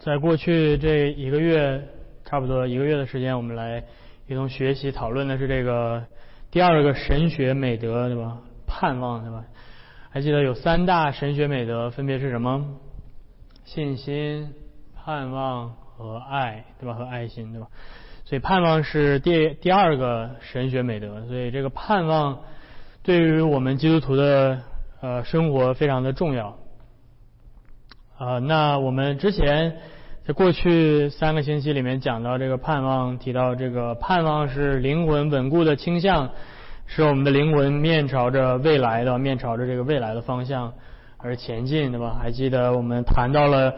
在过去这一个月，差不多一个月的时间，我们来一同学习讨论的是这个第二个神学美德，对吧？盼望，对吧？还记得有三大神学美德，分别是什么？信心、盼望和爱，对吧？和爱心，对吧？所以盼望是第第二个神学美德，所以这个盼望对于我们基督徒的呃生活非常的重要。啊，那我们之前在过去三个星期里面讲到这个盼望，提到这个盼望是灵魂稳固的倾向，使我们的灵魂面朝着未来的，面朝着这个未来的方向而前进，对吧？还记得我们谈到了，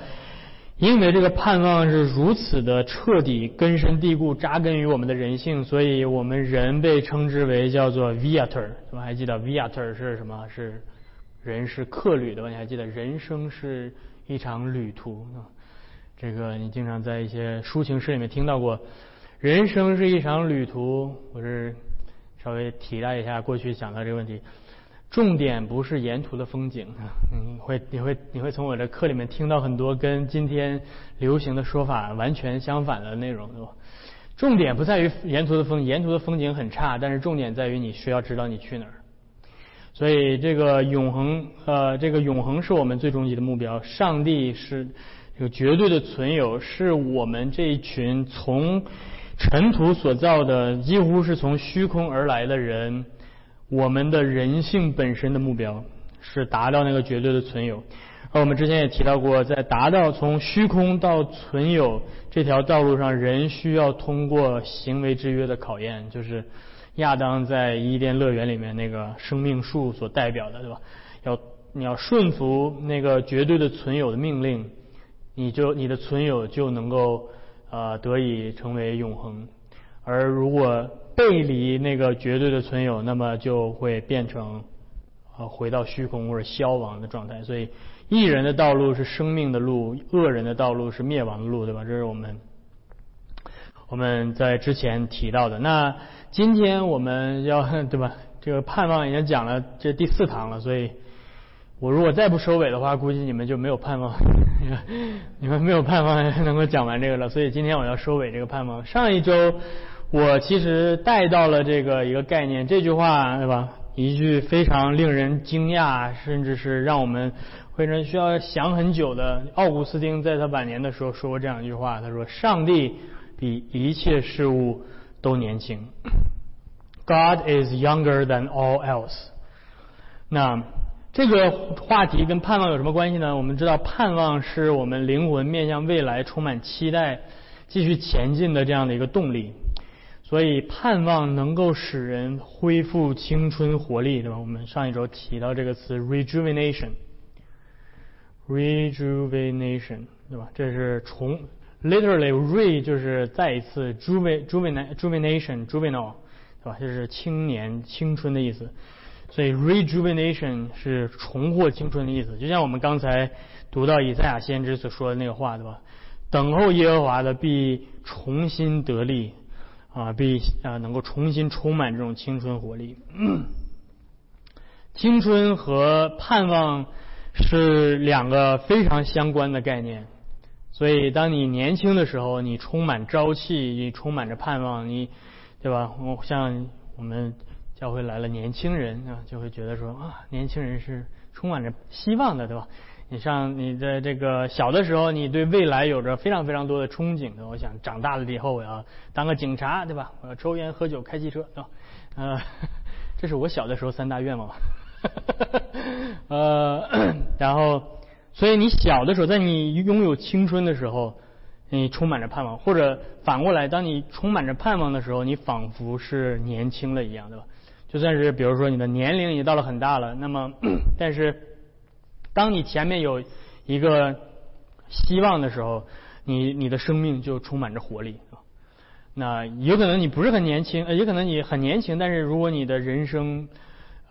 因为这个盼望是如此的彻底、根深蒂固、扎根于我们的人性，所以我们人被称之为叫做 viator，对吧？还记得 viator 是什么？是人是客旅，对吧？你还记得人生是？一场旅途啊，这个你经常在一些抒情诗里面听到过。人生是一场旅途，我是稍微提了一下过去讲到这个问题。重点不是沿途的风景啊，你会你会你会从我的课里面听到很多跟今天流行的说法完全相反的内容，对吧？重点不在于沿途的风，沿途的风景很差，但是重点在于你需要知道你去哪儿。所以这个永恒，呃，这个永恒是我们最终极的目标。上帝是这个绝对的存有，是我们这一群从尘土所造的，几乎是从虚空而来的人，我们的人性本身的目标是达到那个绝对的存有。而我们之前也提到过，在达到从虚空到存有这条道路上，人需要通过行为制约的考验，就是。亚当在伊甸乐园里面那个生命树所代表的，对吧？要你要顺服那个绝对的存有的命令，你就你的存有就能够呃得以成为永恒。而如果背离那个绝对的存有，那么就会变成呃回到虚空或者消亡的状态。所以，异人的道路是生命的路，恶人的道路是灭亡的路，对吧？这是我们我们在之前提到的那。今天我们要 对吧？这个盼望已经讲了这第四堂了，所以我如果再不收尾的话，估计你们就没有盼望，你们没有盼望能够讲完这个了。所以今天我要收尾这个盼望。上一周我其实带到了这个一个概念，这句话对吧？一句非常令人惊讶，甚至是让我们非常需要想很久的。奥古斯丁在他晚年的时候说过这样一句话，他说：“上帝比一切事物。”都年轻，God is younger than all else。那这个话题跟盼望有什么关系呢？我们知道，盼望是我们灵魂面向未来充满期待、继续前进的这样的一个动力。所以，盼望能够使人恢复青春活力，对吧？我们上一周提到这个词 rejuvenation，rejuvenation，对吧？这是重。Literally, re 就是再一次 juvenation, juvenile，对吧？就是青年、青春的意思。所以 rejuvenation 是重获青春的意思。就像我们刚才读到以赛亚先知所说的那个话，对吧？等候耶和华的必重新得力，啊，必啊能够重新充满这种青春活力。青春和盼望是两个非常相关的概念。所以，当你年轻的时候，你充满朝气，你充满着盼望，你，对吧？我像我们教会来了年轻人啊，就会觉得说啊，年轻人是充满着希望的，对吧？你像你的这个小的时候，你对未来有着非常非常多的憧憬的。我想长大了以后，我要当个警察，对吧？我要抽烟喝酒开汽车，对吧？呃，这是我小的时候三大愿望。呃，然后。所以你小的时候，在你拥有青春的时候，你充满着盼望；或者反过来，当你充满着盼望的时候，你仿佛是年轻了一样，对吧？就算是比如说你的年龄已经到了很大了，那么，但是当你前面有一个希望的时候，你你的生命就充满着活力啊。那有可能你不是很年轻，呃，也可能你很年轻，但是如果你的人生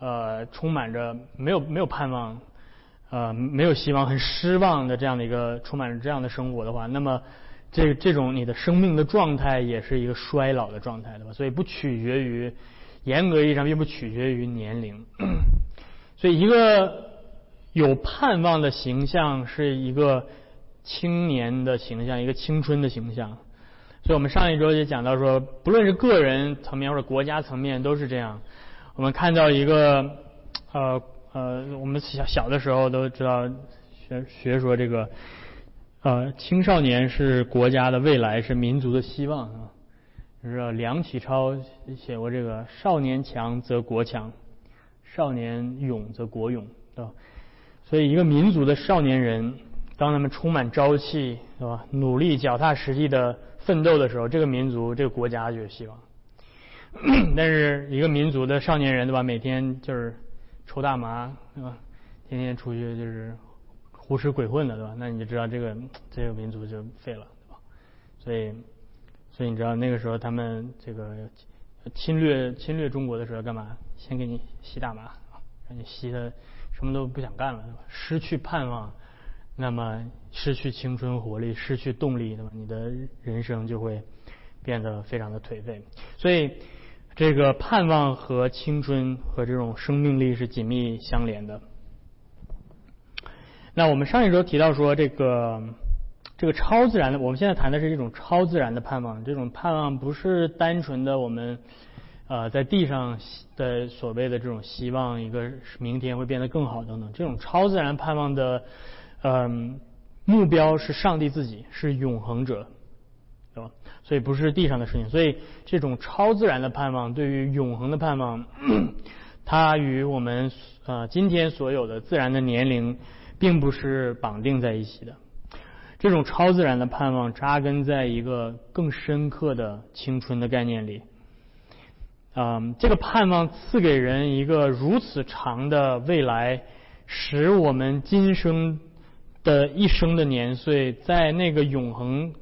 呃充满着没有没有盼望。呃，没有希望，很失望的这样的一个充满着这样的生活的话，那么这这种你的生命的状态也是一个衰老的状态，对吧？所以不取决于严格意义上并不取决于年龄。所以一个有盼望的形象是一个青年的形象，一个青春的形象。所以我们上一周也讲到说，不论是个人层面或者国家层面都是这样。我们看到一个呃呃，我们小小的时候都知道学学说这个呃青少年是国家的未来，是民族的希望啊。就是梁启超写过这个“少年强则国强，少年勇则国勇”，对吧？所以一个民族的少年人，当他们充满朝气，对吧？努力、脚踏实地的奋斗的时候，这个民族、这个国家就有希望。但是一个民族的少年人，对吧？每天就是抽大麻，对吧？天天出去就是胡吃鬼混的，对吧？那你就知道这个这个民族就废了，对吧？所以，所以你知道那个时候他们这个侵略侵略中国的时候干嘛？先给你吸大麻，让你吸的什么都不想干了，对吧？失去盼望，那么失去青春活力，失去动力，对吧？你的人生就会变得非常的颓废。所以。这个盼望和青春和这种生命力是紧密相连的。那我们上一周提到说，这个这个超自然的，我们现在谈的是一种超自然的盼望。这种盼望不是单纯的我们呃在地上的所谓的这种希望，一个明天会变得更好等等。这种超自然盼望的嗯目标是上帝自己，是永恒者。所以不是地上的事情。所以这种超自然的盼望，对于永恒的盼望，它与我们呃今天所有的自然的年龄，并不是绑定在一起的。这种超自然的盼望扎根在一个更深刻的青春的概念里。嗯，这个盼望赐给人一个如此长的未来，使我们今生的一生的年岁，在那个永恒。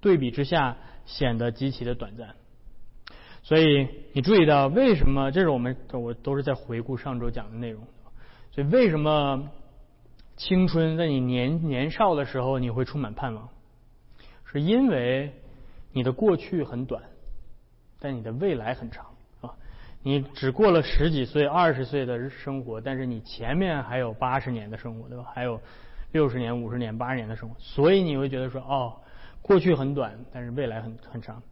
对比之下，显得极其的短暂。所以你注意到，为什么？这是我们我都是在回顾上周讲的内容。所以为什么青春在你年年少的时候你会充满盼望？是因为你的过去很短，但你的未来很长啊！你只过了十几岁、二十岁的生活，但是你前面还有八十年的生活，对吧？还有六十年、五十年、八十年的生活，所以你会觉得说，哦。过去很短，但是未来很很长。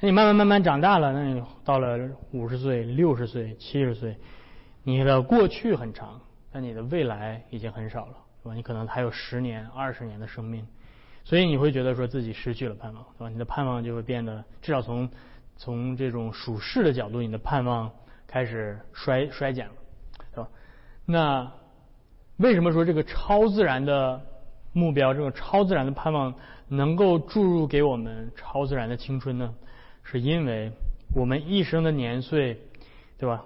那你慢慢慢慢长大了，那你到了五十岁、六十岁、七十岁，你的过去很长，但你的未来已经很少了，对吧？你可能还有十年、二十年的生命，所以你会觉得说自己失去了盼望，对吧？你的盼望就会变得，至少从从这种属世的角度，你的盼望开始衰衰减了，是吧？那为什么说这个超自然的目标，这种超自然的盼望？能够注入给我们超自然的青春呢，是因为我们一生的年岁，对吧？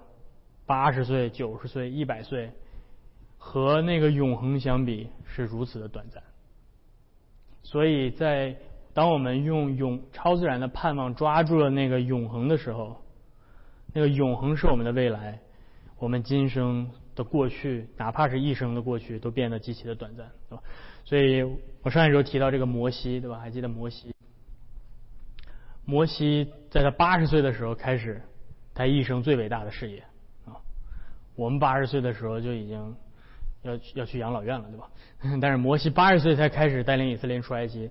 八十岁、九十岁、一百岁，和那个永恒相比是如此的短暂。所以在当我们用永超自然的盼望抓住了那个永恒的时候，那个永恒是我们的未来，我们今生的过去，哪怕是一生的过去，都变得极其的短暂，对吧？所以我上一周提到这个摩西，对吧？还记得摩西？摩西在他八十岁的时候开始他一生最伟大的事业啊！我们八十岁的时候就已经要要去养老院了，对吧？但是摩西八十岁才开始带领以色列出埃及。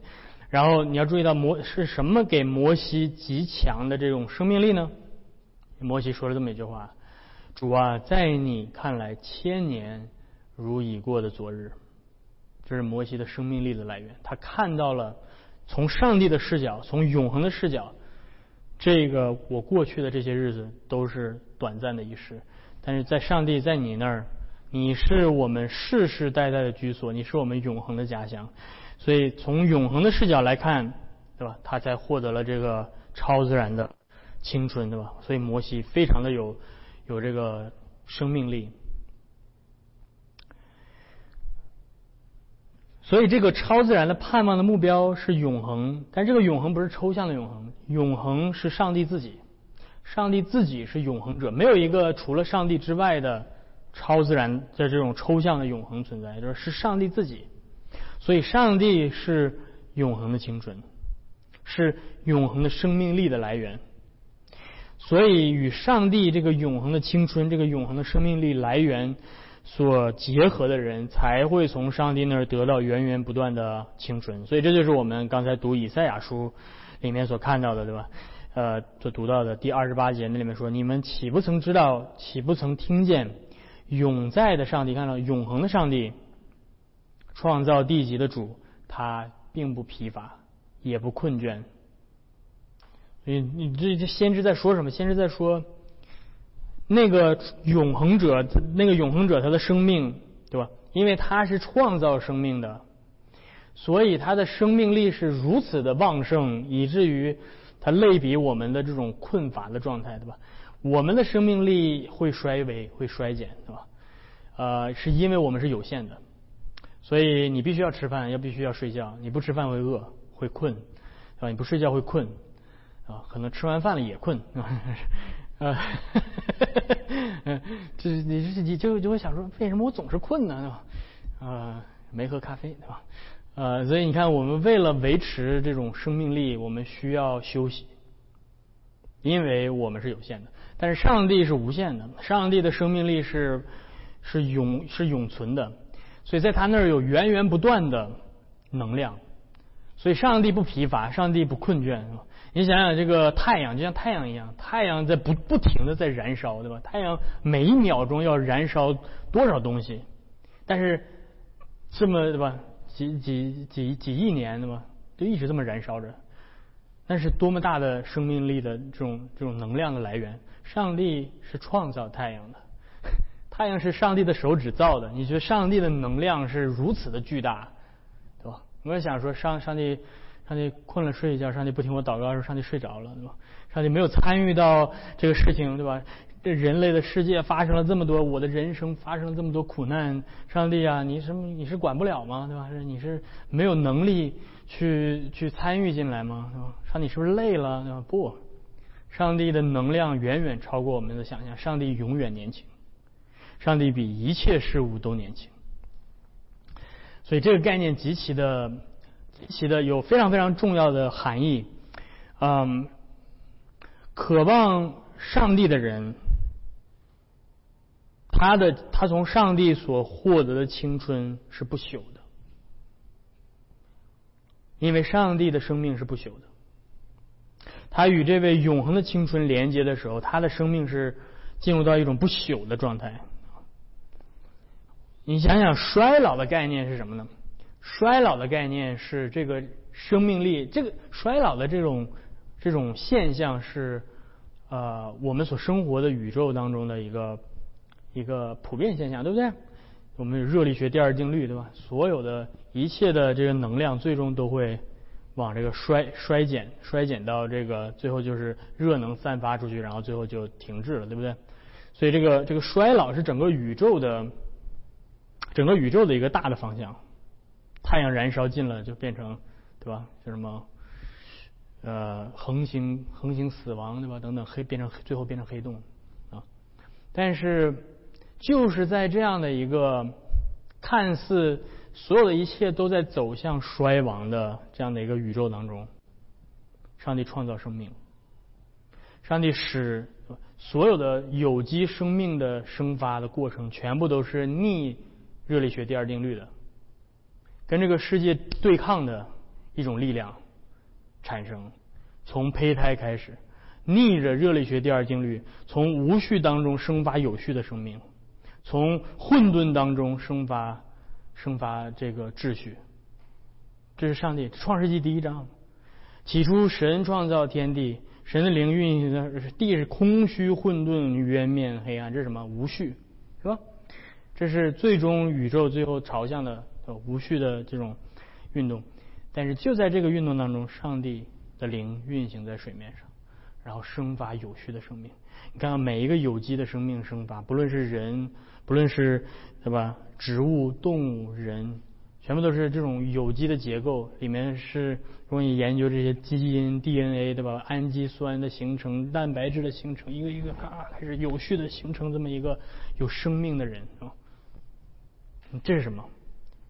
然后你要注意到摩是什么给摩西极强的这种生命力呢？摩西说了这么一句话：“主啊，在你看来，千年如已过的昨日。”这是摩西的生命力的来源。他看到了从上帝的视角，从永恒的视角，这个我过去的这些日子都是短暂的一时。但是在上帝在你那儿，你是我们世世代代的居所，你是我们永恒的家乡。所以从永恒的视角来看，对吧？他才获得了这个超自然的青春，对吧？所以摩西非常的有有这个生命力。所以，这个超自然的盼望的目标是永恒，但这个永恒不是抽象的永恒，永恒是上帝自己，上帝自己是永恒者，没有一个除了上帝之外的超自然的这种抽象的永恒存在，就是是上帝自己。所以，上帝是永恒的青春，是永恒的生命力的来源。所以，与上帝这个永恒的青春、这个永恒的生命力来源所结合的人，才会从上帝那儿得到源源不断的青春。所以这就是我们刚才读以赛亚书里面所看到的，对吧？呃，所读到的第二十八节那里面说：“你们岂不曾知道？岂不曾听见？永在的上帝，看到永恒的上帝，创造地级的主，他并不疲乏，也不困倦。”你你这这先知在说什么？先知在说，那个永恒者，那个永恒者他的生命，对吧？因为他是创造生命的，所以他的生命力是如此的旺盛，以至于他类比我们的这种困乏的状态，对吧？我们的生命力会衰微，会衰减，对吧？呃，是因为我们是有限的，所以你必须要吃饭，要必须要睡觉，你不吃饭会饿，会困，对吧？你不睡觉会困。啊，可能吃完饭了也困，啊，这你这你就就会想说，为什么我总是困呢？对吧？啊，没喝咖啡，对吧？呃，所以你看，我们为了维持这种生命力，我们需要休息，因为我们是有限的，但是上帝是无限的，上帝的生命力是是永是永存的，所以在他那儿有源源不断的能量，所以上帝不疲乏，上帝不困倦，是吧？你想想，这个太阳就像太阳一样，太阳在不不停的在燃烧，对吧？太阳每一秒钟要燃烧多少东西？但是这么对吧？几几几几亿年对吧？就一直这么燃烧着。那是多么大的生命力的这种这种能量的来源？上帝是创造太阳的，太阳是上帝的手指造的。你觉得上帝的能量是如此的巨大，对吧？我也想说，上上帝。上帝困了睡一觉，上帝不听我祷告，的时候上帝睡着了，对吧？上帝没有参与到这个事情，对吧？这人类的世界发生了这么多，我的人生发生了这么多苦难，上帝啊，你什么？你是管不了吗？对吧？是你是没有能力去去参与进来吗？对吧？上帝是不是累了？对吧？不，上帝的能量远远超过我们的想象，上帝永远年轻，上帝比一切事物都年轻，所以这个概念极其的。起的有非常非常重要的含义，嗯，渴望上帝的人，他的他从上帝所获得的青春是不朽的，因为上帝的生命是不朽的。他与这位永恒的青春连接的时候，他的生命是进入到一种不朽的状态。你想想，衰老的概念是什么呢？衰老的概念是这个生命力，这个衰老的这种这种现象是呃我们所生活的宇宙当中的一个一个普遍现象，对不对？我们热力学第二定律，对吧？所有的一切的这个能量最终都会往这个衰衰减，衰减到这个最后就是热能散发出去，然后最后就停滞了，对不对？所以这个这个衰老是整个宇宙的整个宇宙的一个大的方向。太阳燃烧尽了，就变成，对吧？就什么，呃，恒星恒星死亡，对吧？等等，黑变成最后变成黑洞啊。但是就是在这样的一个看似所有的一切都在走向衰亡的这样的一个宇宙当中，上帝创造生命，上帝使所有的有机生命的生发的过程全部都是逆热力学第二定律的。跟这个世界对抗的一种力量产生，从胚胎开始，逆着热力学第二定律，从无序当中生发有序的生命，从混沌当中生发生发这个秩序。这是上帝创世纪第一章，起初神创造天地，神的灵运行的地是空虚混沌渊面黑暗，这是什么？无序，是吧？这是最终宇宙最后朝向的。无序的这种运动，但是就在这个运动当中，上帝的灵运行在水面上，然后生发有序的生命。你看看每一个有机的生命生发，不论是人，不论是对吧，植物、动物、人，全部都是这种有机的结构。里面是容易研究这些基因、DNA 对吧？氨基酸的形成、蛋白质的形成，一个一个啊开始有序的形成这么一个有生命的人啊。这是什么？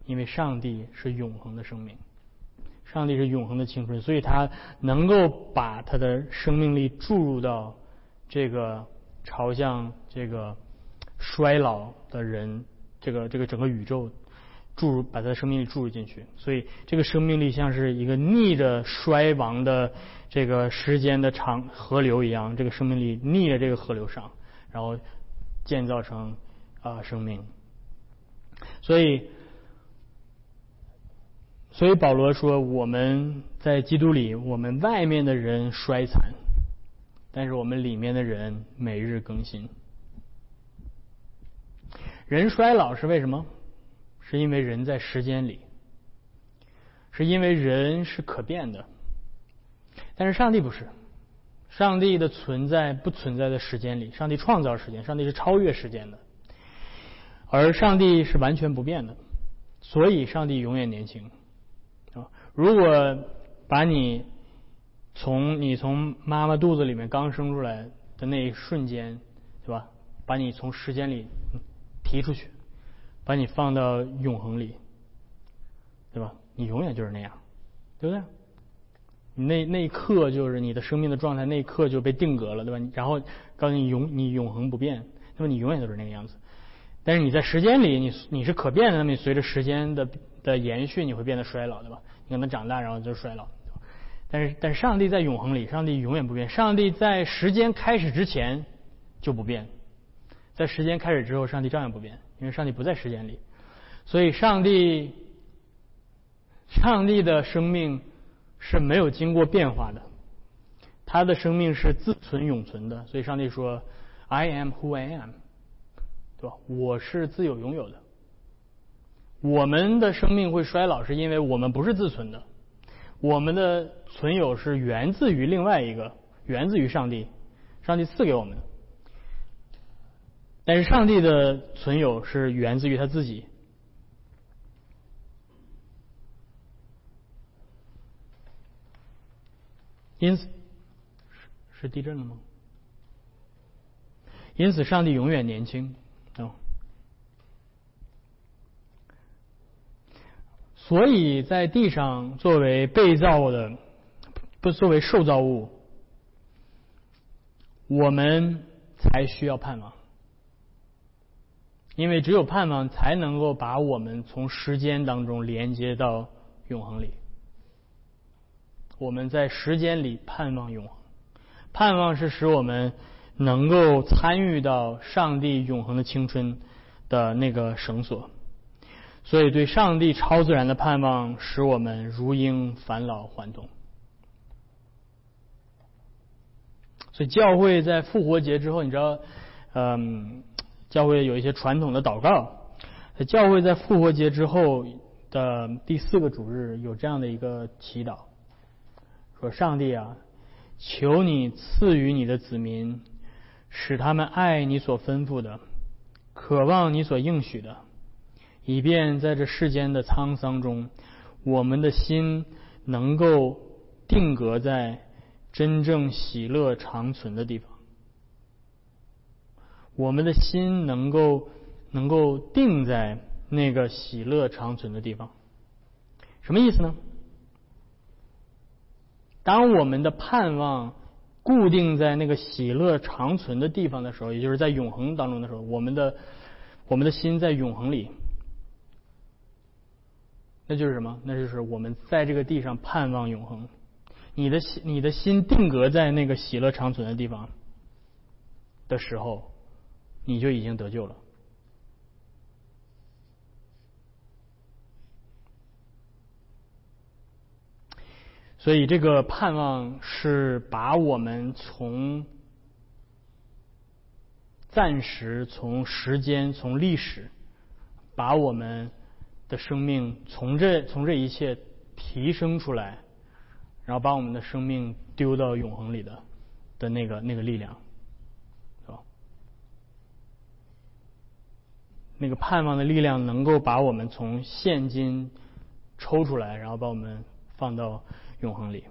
因为上帝是永恒的生命，上帝是永恒的青春，所以他能够把他的生命力注入到这个朝向这个衰老的人这个这个整个宇宙注入，把他的生命力注入进去。所以这个生命力像是一个逆着衰亡的这个时间的长河流一样，这个生命力逆着这个河流上，然后建造成啊生命。所以，所以保罗说，我们在基督里，我们外面的人衰残，但是我们里面的人每日更新。人衰老是为什么？是因为人在时间里，是因为人是可变的。但是上帝不是，上帝的存在不存在在时间里，上帝创造时间，上帝是超越时间的。而上帝是完全不变的，所以上帝永远年轻！如果把你从你从妈妈肚子里面刚生出来的那一瞬间，对吧？把你从时间里提出去，把你放到永恒里，对吧？你永远就是那样，对不对？你那那一刻就是你的生命的状态，那一刻就被定格了，对吧？然后告诉你永你永恒不变，那么你永远都是那个样子。但是你在时间里，你你是可变的，那么你随着时间的的延续，你会变得衰老，对吧？你可能长大，然后就衰老。但是，但上帝在永恒里，上帝永远不变。上帝在时间开始之前就不变，在时间开始之后，上帝照样不变，因为上帝不在时间里。所以，上帝，上帝的生命是没有经过变化的，他的生命是自存永存的。所以，上帝说：“I am who I am。”对吧？我是自有拥有的。我们的生命会衰老，是因为我们不是自存的。我们的存有是源自于另外一个，源自于上帝，上帝赐给我们的。但是上帝的存有是源自于他自己。因此，是地震了吗？因此，上帝永远年轻。所以在地上作为被造的，不作为受造物，我们才需要盼望，因为只有盼望才能够把我们从时间当中连接到永恒里。我们在时间里盼望永恒，盼望是使我们能够参与到上帝永恒的青春的那个绳索。所以，对上帝超自然的盼望，使我们如婴返老还童。所以，教会在复活节之后，你知道，嗯，教会有一些传统的祷告。教会在复活节之后的第四个主日，有这样的一个祈祷：说，上帝啊，求你赐予你的子民，使他们爱你所吩咐的，渴望你所应许的。以便在这世间的沧桑中，我们的心能够定格在真正喜乐长存的地方。我们的心能够能够定在那个喜乐长存的地方，什么意思呢？当我们的盼望固定在那个喜乐长存的地方的时候，也就是在永恒当中的时候，我们的我们的心在永恒里。那就是什么？那就是我们在这个地上盼望永恒。你的心，你的心定格在那个喜乐长存的地方的时候，你就已经得救了。所以，这个盼望是把我们从暂时、从时间、从历史，把我们。的生命从这从这一切提升出来，然后把我们的生命丢到永恒里的的那个那个力量，是吧？那个盼望的力量能够把我们从现今抽出来，然后把我们放到永恒里。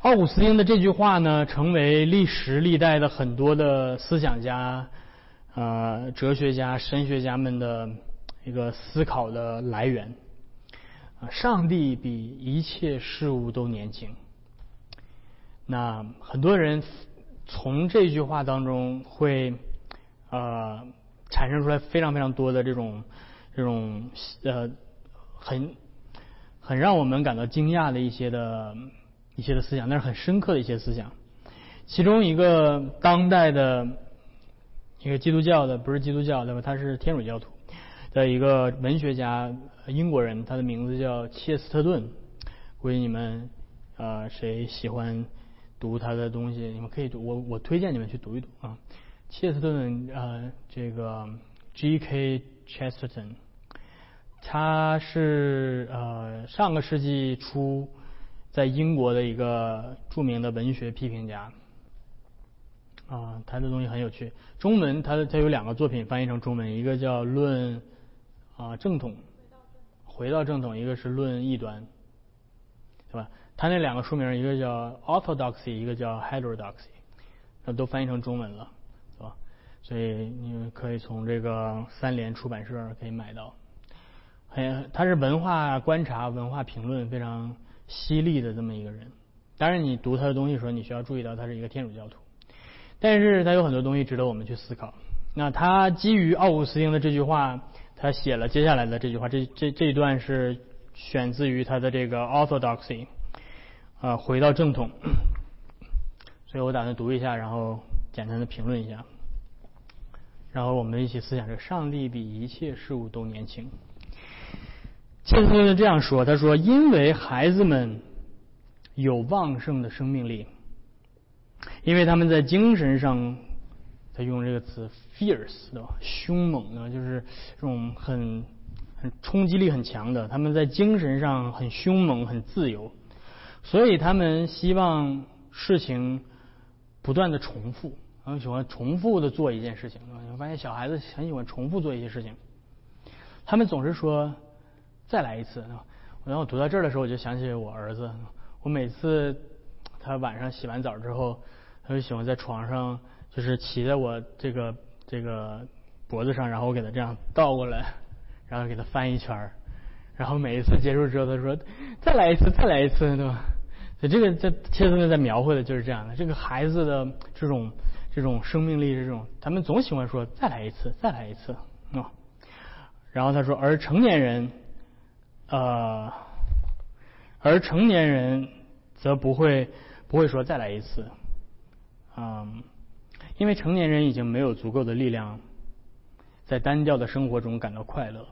奥古斯丁的这句话呢，成为历史历代的很多的思想家。呃，哲学家、神学家们的一个思考的来源啊，上帝比一切事物都年轻。那很多人从这句话当中会呃产生出来非常非常多的这种这种呃很很让我们感到惊讶的一些的一些的思想，但是很深刻的一些思想。其中一个当代的一个基督教的不是基督教对吧？他是天主教徒的一个文学家，英国人，他的名字叫切斯特顿。估计你们呃谁喜欢读他的东西，你们可以读，我我推荐你们去读一读啊。切斯特顿呃这个 G.K. Chesterton，他是呃上个世纪初在英国的一个著名的文学批评家。啊，他的东西很有趣。中文，他他有两个作品翻译成中文，一个叫《论啊正统》，回到正统，一个是《论异端》，对吧？他那两个书名，一个叫 Orthodoxy，一个叫 Heterodoxy，那都翻译成中文了，是吧？所以你可以从这个三联出版社可以买到。很，他是文化观察、文化评论非常犀利的这么一个人。当然，你读他的东西的时候，你需要注意到他是一个天主教徒。但是他有很多东西值得我们去思考。那他基于奥古斯丁的这句话，他写了接下来的这句话。这这这一段是选自于他的这个 Orthodoxy，啊，回到正统。所以我打算读一下，然后简单的评论一下，然后我们一起思想：这上帝比一切事物都年轻。切斯特这样说：“他说，因为孩子们有旺盛的生命力。”因为他们在精神上，他用这个词 fierce 对吧？凶猛的，就是这种很很冲击力很强的。他们在精神上很凶猛、很自由，所以他们希望事情不断的重复，他们喜欢重复的做一件事情。你发现小孩子很喜欢重复做一些事情，他们总是说再来一次。然后我读到这儿的时候，我就想起我儿子，我每次他晚上洗完澡之后。他就喜欢在床上，就是骑在我这个这个脖子上，然后我给他这样倒过来，然后给他翻一圈儿，然后每一次结束之后，他说再来一次，再来一次，对吧？所以这个在切斯特在描绘的就是这样的，这个孩子的这种这种生命力，这种他们总喜欢说再来一次，再来一次啊。然后他说，而成年人，呃，而成年人则不会不会说再来一次。嗯，因为成年人已经没有足够的力量在单调的生活中感到快乐，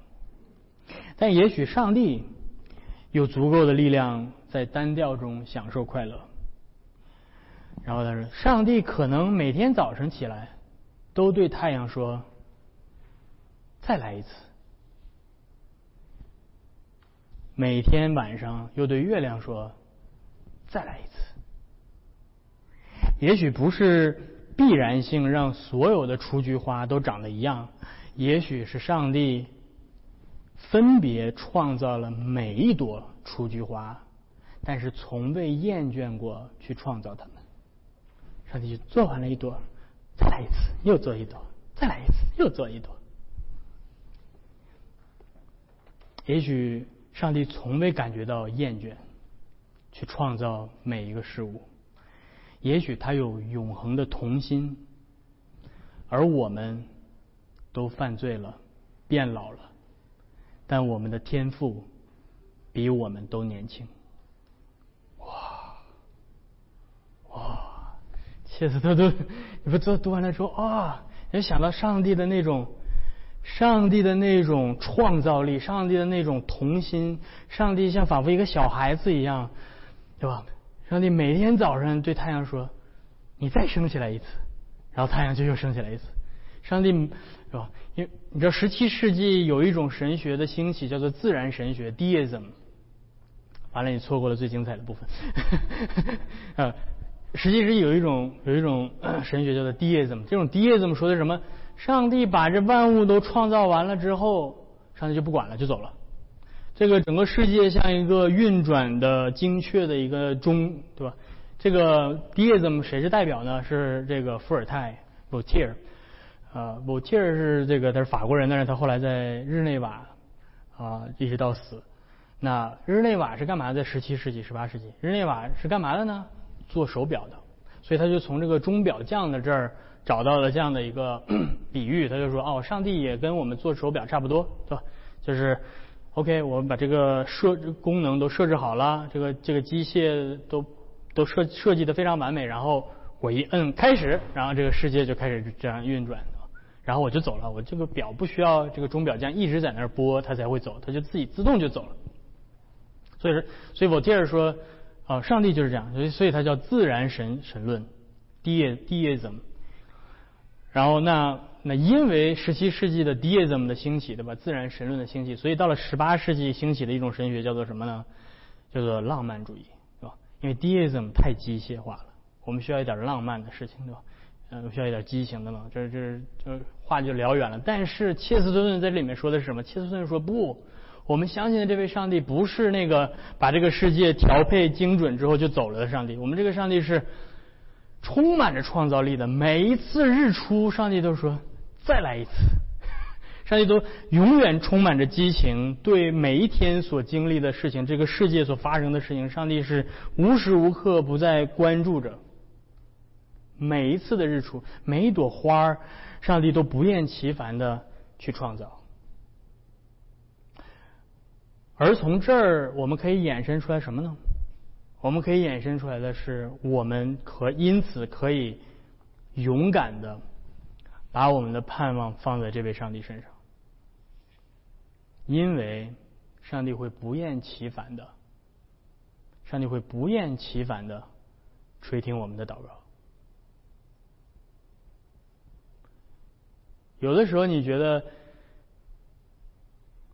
但也许上帝有足够的力量在单调中享受快乐。然后他说，上帝可能每天早晨起来都对太阳说：“再来一次。”每天晚上又对月亮说：“再来一次。”也许不是必然性让所有的雏菊花都长得一样，也许是上帝分别创造了每一朵雏菊花，但是从未厌倦过去创造它们。上帝就做完了一朵，再来一次，又做一朵，再来一次，又做一朵。也许上帝从未感觉到厌倦，去创造每一个事物。也许他有永恒的童心，而我们都犯罪了，变老了，但我们的天赋比我们都年轻。哇哇！切斯特顿，你不读读完了说啊，也想到上帝的那种，上帝的那种创造力，上帝的那种童心，上帝像仿佛一个小孩子一样，对吧？上帝每天早上对太阳说：“你再升起来一次。”然后太阳就又升起来一次。上帝是吧？因为你知道，十七世纪有一种神学的兴起，叫做自然神学 （Deism）。完了，你错过了最精彩的部分。啊，十七世纪有一种有一种神学叫做 Deism。这种 Deism 说的什么？上帝把这万物都创造完了之后，上帝就不管了，就走了。这个整个世界像一个运转的精确的一个钟，对吧？这个 Deism 谁是代表呢？是这个伏尔泰 （Voltaire）。啊，Voltaire 是这个他是法国人，但是他后来在日内瓦啊一直到死。那日内瓦是干嘛？在十七世纪、十八世纪，日内瓦是干嘛的呢？做手表的。所以他就从这个钟表匠的这儿找到了这样的一个比喻，他就说哦，上帝也跟我们做手表差不多，对吧？就是 OK，我们把这个设功能都设置好了，这个这个机械都都设设计的非常完美，然后我一摁开始，然后这个世界就开始这样运转。然后我就走了，我这个表不需要这个钟表匠一直在那儿拨，它才会走，它就自己自动就走了。所以说，所以我接着说，啊，上帝就是这样，所以所以它叫自然神神论，deism。然后那那因为十七世纪的 deism 的兴起，对吧？自然神论的兴起，所以到了十八世纪兴起的一种神学叫做什么呢？叫做浪漫主义，对吧？因为 deism 太机械化了，我们需要一点浪漫的事情，对吧？嗯，需要一点激情的嘛，这这这话就聊远了。但是切斯特顿在这里面说的是什么？切斯顿说不，我们相信的这位上帝不是那个把这个世界调配精准之后就走了的上帝。我们这个上帝是充满着创造力的。每一次日出，上帝都说再来一次。上帝都永远充满着激情，对每一天所经历的事情，这个世界所发生的事情，上帝是无时无刻不在关注着。每一次的日出，每一朵花儿，上帝都不厌其烦的去创造。而从这儿，我们可以衍生出来什么呢？我们可以衍生出来的是，我们可因此可以勇敢的把我们的盼望放在这位上帝身上，因为上帝会不厌其烦的，上帝会不厌其烦的垂听我们的祷告。有的时候你觉得，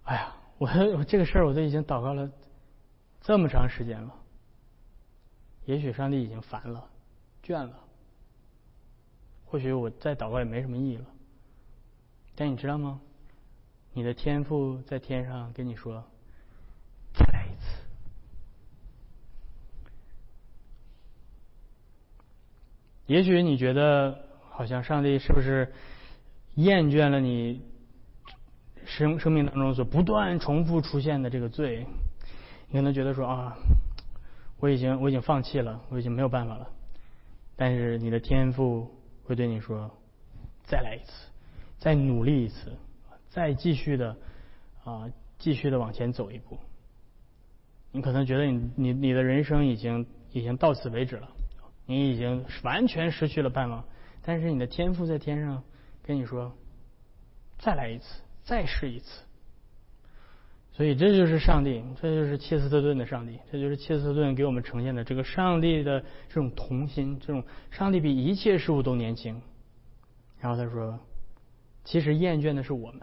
哎呀，我我这个事儿我都已经祷告了这么长时间了，也许上帝已经烦了、倦了，或许我再祷告也没什么意义了。但你知道吗？你的天父在天上跟你说：“再来一次。”也许你觉得好像上帝是不是？厌倦了你生生命当中所不断重复出现的这个罪，你可能觉得说啊，我已经我已经放弃了，我已经没有办法了。但是你的天赋会对你说，再来一次，再努力一次，再继续的啊，继续的往前走一步。你可能觉得你你你的人生已经已经到此为止了，你已经完全失去了盼望。但是你的天赋在天上。跟你说，再来一次，再试一次。所以这就是上帝，这就是切斯特顿的上帝，这就是切斯特顿给我们呈现的这个上帝的这种童心，这种上帝比一切事物都年轻。然后他说，其实厌倦的是我们，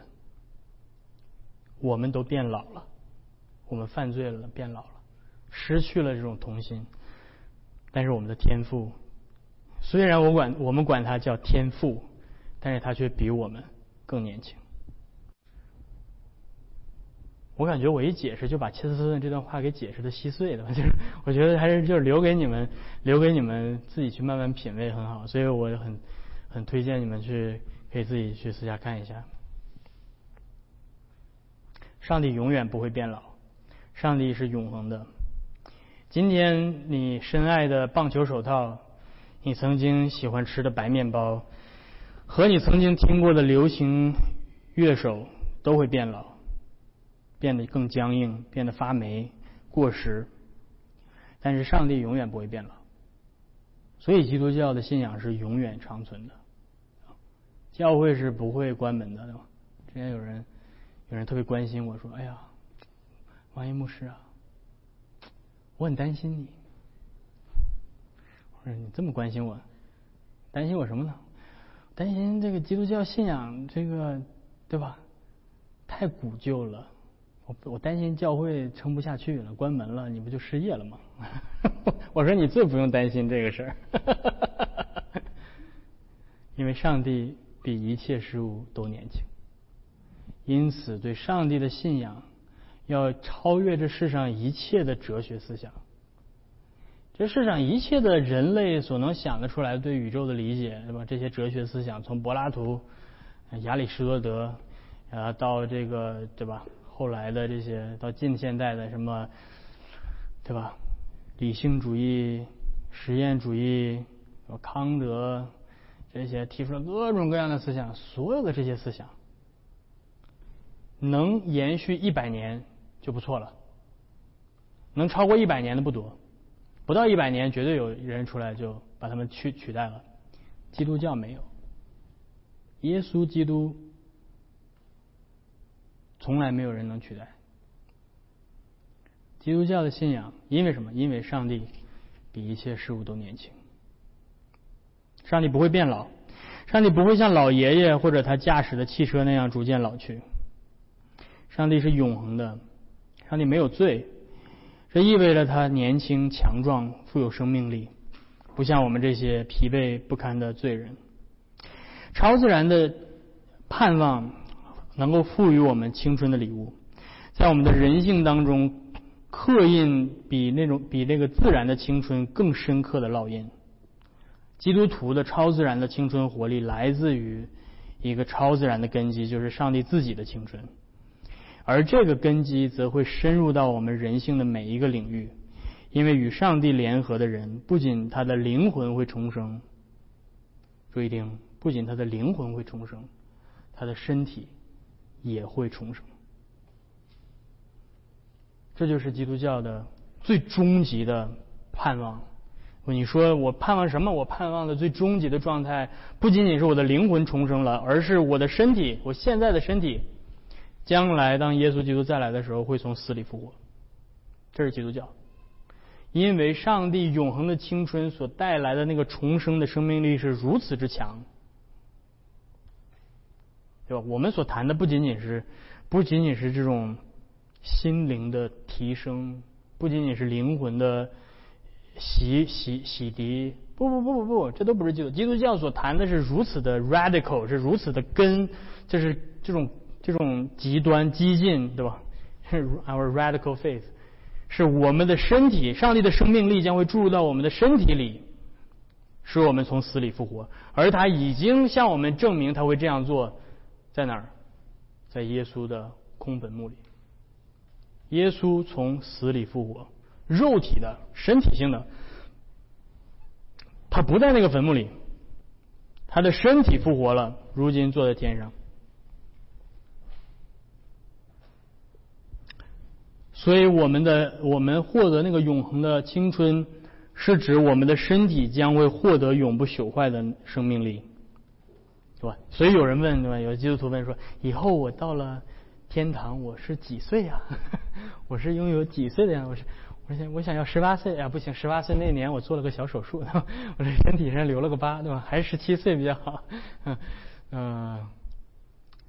我们都变老了，我们犯罪了，变老了，失去了这种童心。但是我们的天赋，虽然我管我们管它叫天赋。但是他却比我们更年轻。我感觉我一解释就把切斯特顿这段话给解释的稀碎了，就是我觉得还是就是留给你们，留给你们自己去慢慢品味很好，所以我很很推荐你们去可以自己去私下看一下。上帝永远不会变老，上帝是永恒的。今天你深爱的棒球手套，你曾经喜欢吃的白面包。和你曾经听过的流行乐手都会变老，变得更僵硬，变得发霉、过时。但是上帝永远不会变老，所以基督教的信仰是永远长存的，教会是不会关门的，对吧？之前有人有人特别关心我说：“哎呀，王一牧师啊，我很担心你。”我说：“你这么关心我，担心我什么呢？”担心这个基督教信仰，这个对吧？太古旧了，我担心教会撑不下去了，关门了，你不就失业了吗？我说你最不用担心这个事儿，因为上帝比一切事物都年轻，因此对上帝的信仰要超越这世上一切的哲学思想。这世上一切的人类所能想得出来对宇宙的理解，对吧？这些哲学思想，从柏拉图、亚里士多德啊，到这个，对吧？后来的这些，到近现代的什么，对吧？理性主义、实验主义，康德这些提出了各种各样的思想，所有的这些思想能延续一百年就不错了，能超过一百年的不多，不到一百年绝对有人出来就把他们取取代了。基督教没有，耶稣基督从来没有人能取代。基督教的信仰，因为什么？因为上帝比一切事物都年轻。上帝不会变老，上帝不会像老爷爷或者他驾驶的汽车那样逐渐老去。上帝是永恒的，上帝没有罪，这意味着他年轻、强壮、富有生命力，不像我们这些疲惫不堪的罪人。超自然的盼望能够赋予我们青春的礼物，在我们的人性当中刻印比那种比那个自然的青春更深刻的烙印。基督徒的超自然的青春活力来自于一个超自然的根基，就是上帝自己的青春，而这个根基则会深入到我们人性的每一个领域，因为与上帝联合的人，不仅他的灵魂会重生，注意听，不仅他的灵魂会重生，他的身体也会重生，这就是基督教的最终极的盼望。你说我盼望什么？我盼望的最终极的状态，不仅仅是我的灵魂重生了，而是我的身体，我现在的身体，将来当耶稣基督再来的时候，会从死里复活。这是基督教，因为上帝永恒的青春所带来的那个重生的生命力是如此之强，对吧？我们所谈的不仅仅是，不仅仅是这种心灵的提升，不仅仅是灵魂的。洗洗洗涤，不不不不不，这都不是基督基督教所谈的是如此的 radical，是如此的根，就是这种这种极端激进，对吧？Our radical faith，是我们的身体，上帝的生命力将会注入到我们的身体里，使我们从死里复活。而他已经向我们证明他会这样做，在哪儿？在耶稣的空坟墓里，耶稣从死里复活。肉体的、身体性的，他不在那个坟墓里，他的身体复活了，如今坐在天上。所以，我们的我们获得那个永恒的青春，是指我们的身体将会获得永不朽坏的生命力，对吧？所以有人问，对吧？有基督徒问说：“以后我到了天堂，我是几岁呀？我是拥有几岁的呀？我是？”我想，我想要十八岁啊，不行，十八岁那年我做了个小手术，我这身体上留了个疤，对吧？还是十七岁比较好。嗯嗯，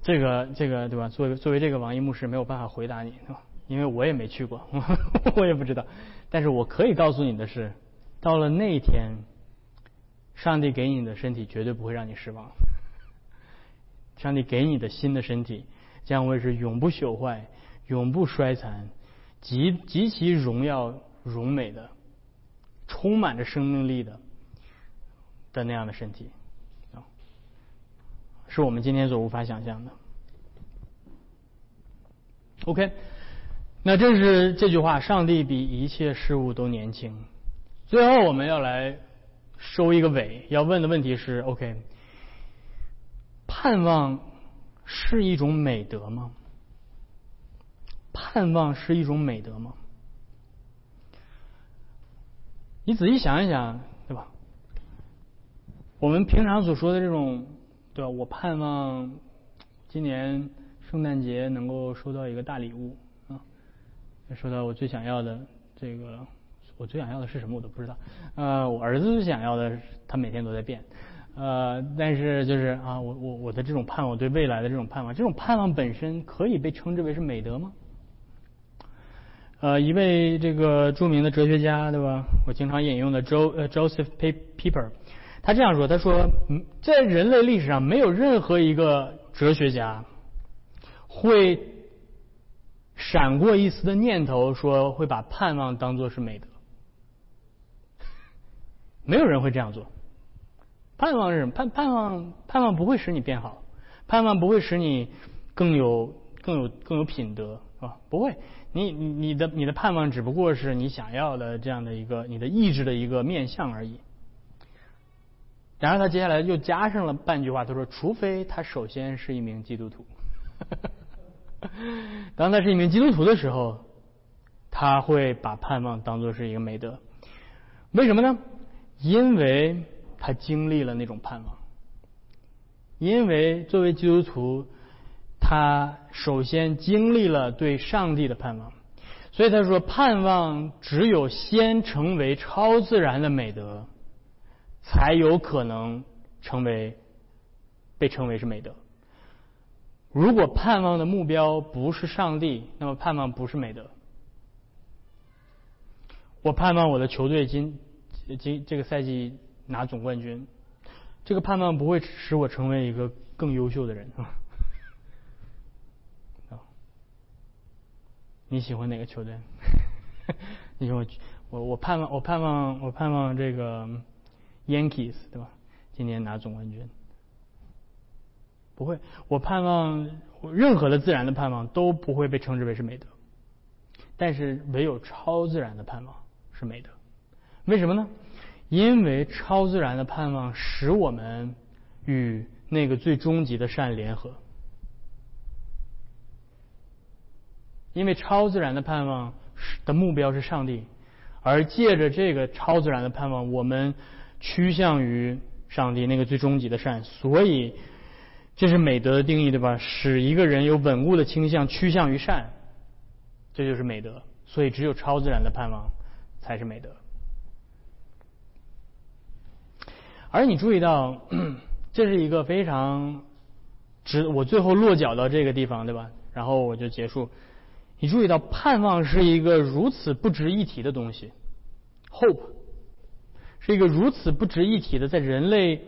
这个这个对吧？作为作为这个王一牧师没有办法回答你，对吧？因为我也没去过，我也不知道。但是我可以告诉你的是，到了那一天，上帝给你的身体绝对不会让你失望。上帝给你的新的身体将会是永不朽坏、永不衰残。极极其荣耀、荣美的、充满着生命力的的那样的身体啊，是我们今天所无法想象的。OK，那这是这句话：上帝比一切事物都年轻。最后，我们要来收一个尾，要问的问题是：OK，盼望是一种美德吗？盼望是一种美德吗？你仔细想一想，对吧？我们平常所说的这种，对吧？我盼望今年圣诞节能够收到一个大礼物啊，收到我最想要的这个，我最想要的是什么我都不知道。呃，我儿子最想要的，他每天都在变。呃，但是就是啊，我我我的这种盼望，对未来的这种盼望，这种盼望本身可以被称之为是美德吗？呃，一位这个著名的哲学家，对吧？我经常引用的 Jo 呃 Joseph Pieper，他这样说：他说，在人类历史上，没有任何一个哲学家会闪过一丝的念头，说会把盼望当做是美德。没有人会这样做。盼望是什么？盼盼望盼望不会使你变好，盼望不会使你更有更有更有品德，是吧？不会。你你的你的盼望只不过是你想要的这样的一个你的意志的一个面相而已。然后他接下来又加上了半句话，他说：“除非他首先是一名基督徒。”当他是一名基督徒的时候，他会把盼望当做是一个美德。为什么呢？因为他经历了那种盼望。因为作为基督徒，他首先经历了对上帝的盼望，所以他说：“盼望只有先成为超自然的美德。”才有可能成为被称为是美德。如果盼望的目标不是上帝，那么盼望不是美德。我盼望我的球队今今这个赛季拿总冠军，这个盼望不会使我成为一个更优秀的人啊。你喜欢哪个球队？你说我我我盼望我盼望我盼望这个。Yankees 对吧？今年拿总冠军，不会。我盼望任何的自然的盼望都不会被称之为是美德，但是唯有超自然的盼望是美德。为什么呢？因为超自然的盼望使我们与那个最终极的善联合。因为超自然的盼望的目标是上帝，而借着这个超自然的盼望，我们。趋向于上帝那个最终极的善，所以这是美德的定义，对吧？使一个人有稳固的倾向，趋向于善，这就是美德。所以只有超自然的盼望才是美德。而你注意到，这是一个非常值我最后落脚到这个地方，对吧？然后我就结束。你注意到，盼望是一个如此不值一提的东西，hope。是一个如此不值一提的，在人类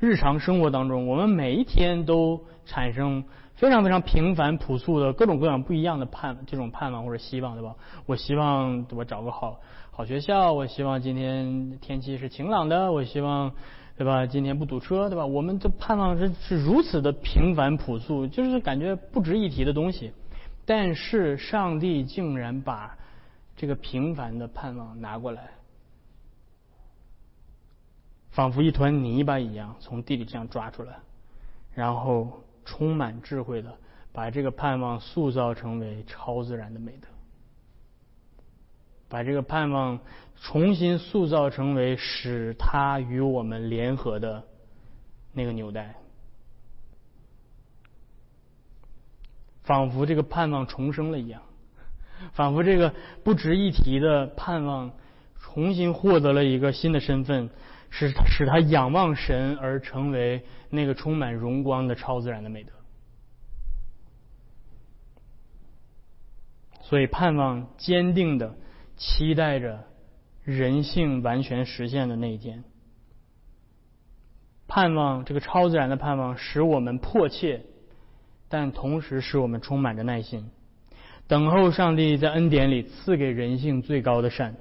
日常生活当中，我们每一天都产生非常非常平凡朴素的各种各样不一样的盼这种盼望或者希望，对吧？我希望我找个好好学校，我希望今天天气是晴朗的，我希望对吧？今天不堵车，对吧？我们的盼望是是如此的平凡朴素，就是感觉不值一提的东西，但是上帝竟然把这个平凡的盼望拿过来。仿佛一团泥巴一样从地里这样抓出来，然后充满智慧的把这个盼望塑造成为超自然的美德，把这个盼望重新塑造成为使他与我们联合的那个纽带，仿佛这个盼望重生了一样，仿佛这个不值一提的盼望重新获得了一个新的身份。使使他仰望神而成为那个充满荣光的超自然的美德，所以盼望坚定的期待着人性完全实现的那一天。盼望这个超自然的盼望使我们迫切，但同时使我们充满着耐心，等候上帝在恩典里赐给人性最高的善，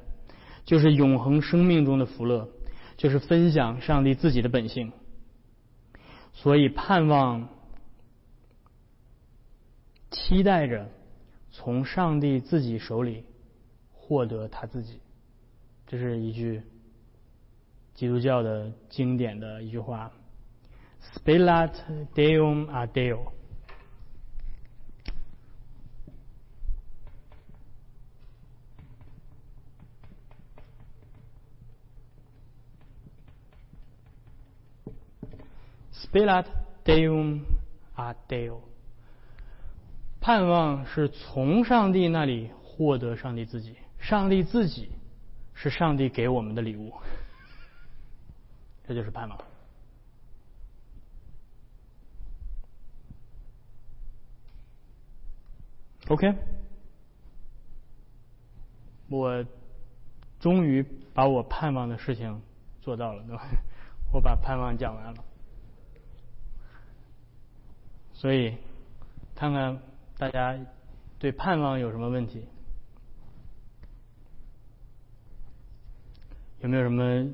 就是永恒生命中的福乐。就是分享上帝自己的本性，所以盼望、期待着从上帝自己手里获得他自己。这是一句基督教的经典的一句话：“Spelat Deum a Deo。” Spelat Deum a Deo，盼望是从上帝那里获得上帝自己，上帝自己是上帝给我们的礼物，这就是盼望。OK，我终于把我盼望的事情做到了，对吧？我把盼望讲完了。所以，看看大家对盼望有什么问题？有没有什么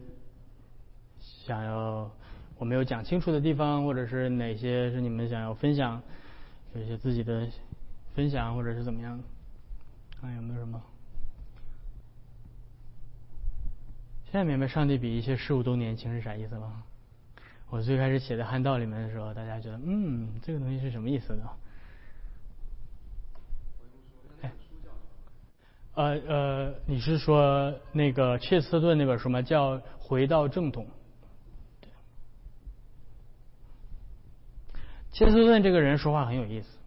想要我没有讲清楚的地方，或者是哪些是你们想要分享，有一些自己的分享，或者是怎么样？看有没有什么？现在明白上帝比一切事物都年轻是啥意思吗？我最开始写在汉道里面的时候，大家觉得，嗯，这个东西是什么意思呢？呃呃，你是说那个切斯特顿那本书吗？叫《回到正统》。切斯特顿这个人说话很有意思，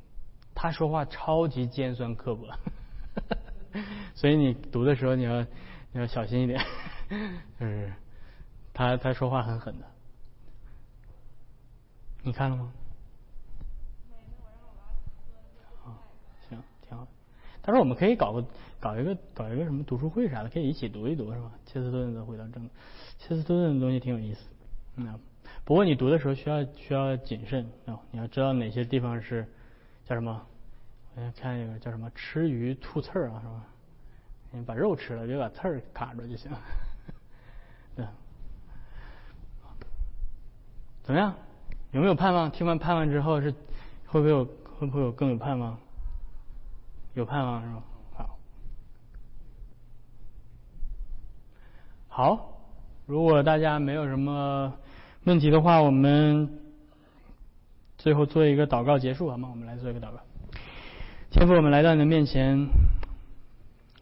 他说话超级尖酸刻薄，所以你读的时候你要你要小心一点，就是他他说话很狠的。你看了吗？行，挺好。他说我们可以搞个搞一个搞一个什么读书会啥的，可以一起读一读，是吧？切斯顿的回到正，切斯顿的东西挺有意思，嗯。不过你读的时候需要需要谨慎啊！你要知道哪些地方是叫什么？我先看一个叫什么“吃鱼吐刺儿”啊，是吧？你把肉吃了，别把刺儿卡住就行。对，怎么样？有没有盼望？听完盼望之后是会不会有会不会有更有盼望？有盼望是吧？好，如果大家没有什么。问题的话，我们最后做一个祷告结束好吗？我们来做一个祷告。天父，我们来到你的面前，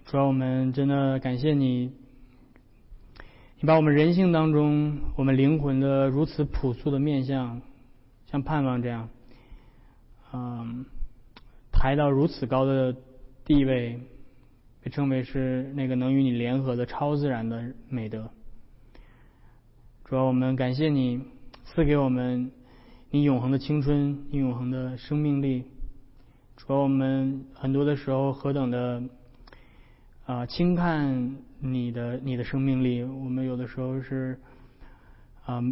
主要我们真的感谢你，你把我们人性当中我们灵魂的如此朴素的面相，像盼望这样，嗯，抬到如此高的地位，被称为是那个能与你联合的超自然的美德。主要我们感谢你赐给我们你永恒的青春，你永恒的生命力。主要我们很多的时候何等的啊轻看你的你的生命力，我们有的时候是啊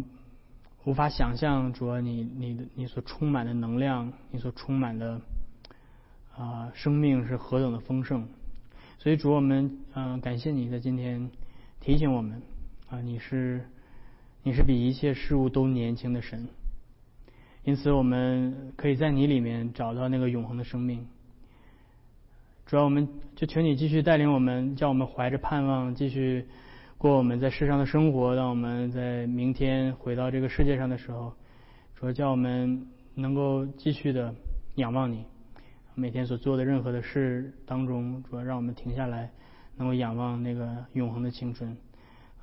无法想象，主要你你的你所充满的能量，你所充满的啊生命是何等的丰盛。所以主我们嗯感谢你在今天提醒我们啊你是。你是比一切事物都年轻的神，因此我们可以在你里面找到那个永恒的生命。主要我们就求你继续带领我们，叫我们怀着盼望继续过我们在世上的生活。当我们在明天回到这个世界上的时候，主要叫我们能够继续的仰望你。每天所做的任何的事当中，主要让我们停下来，能够仰望那个永恒的青春，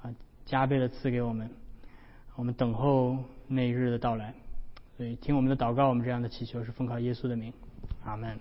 啊，加倍的赐给我们。我们等候那一日的到来，所以听我们的祷告，我们这样的祈求是奉靠耶稣的名，阿门。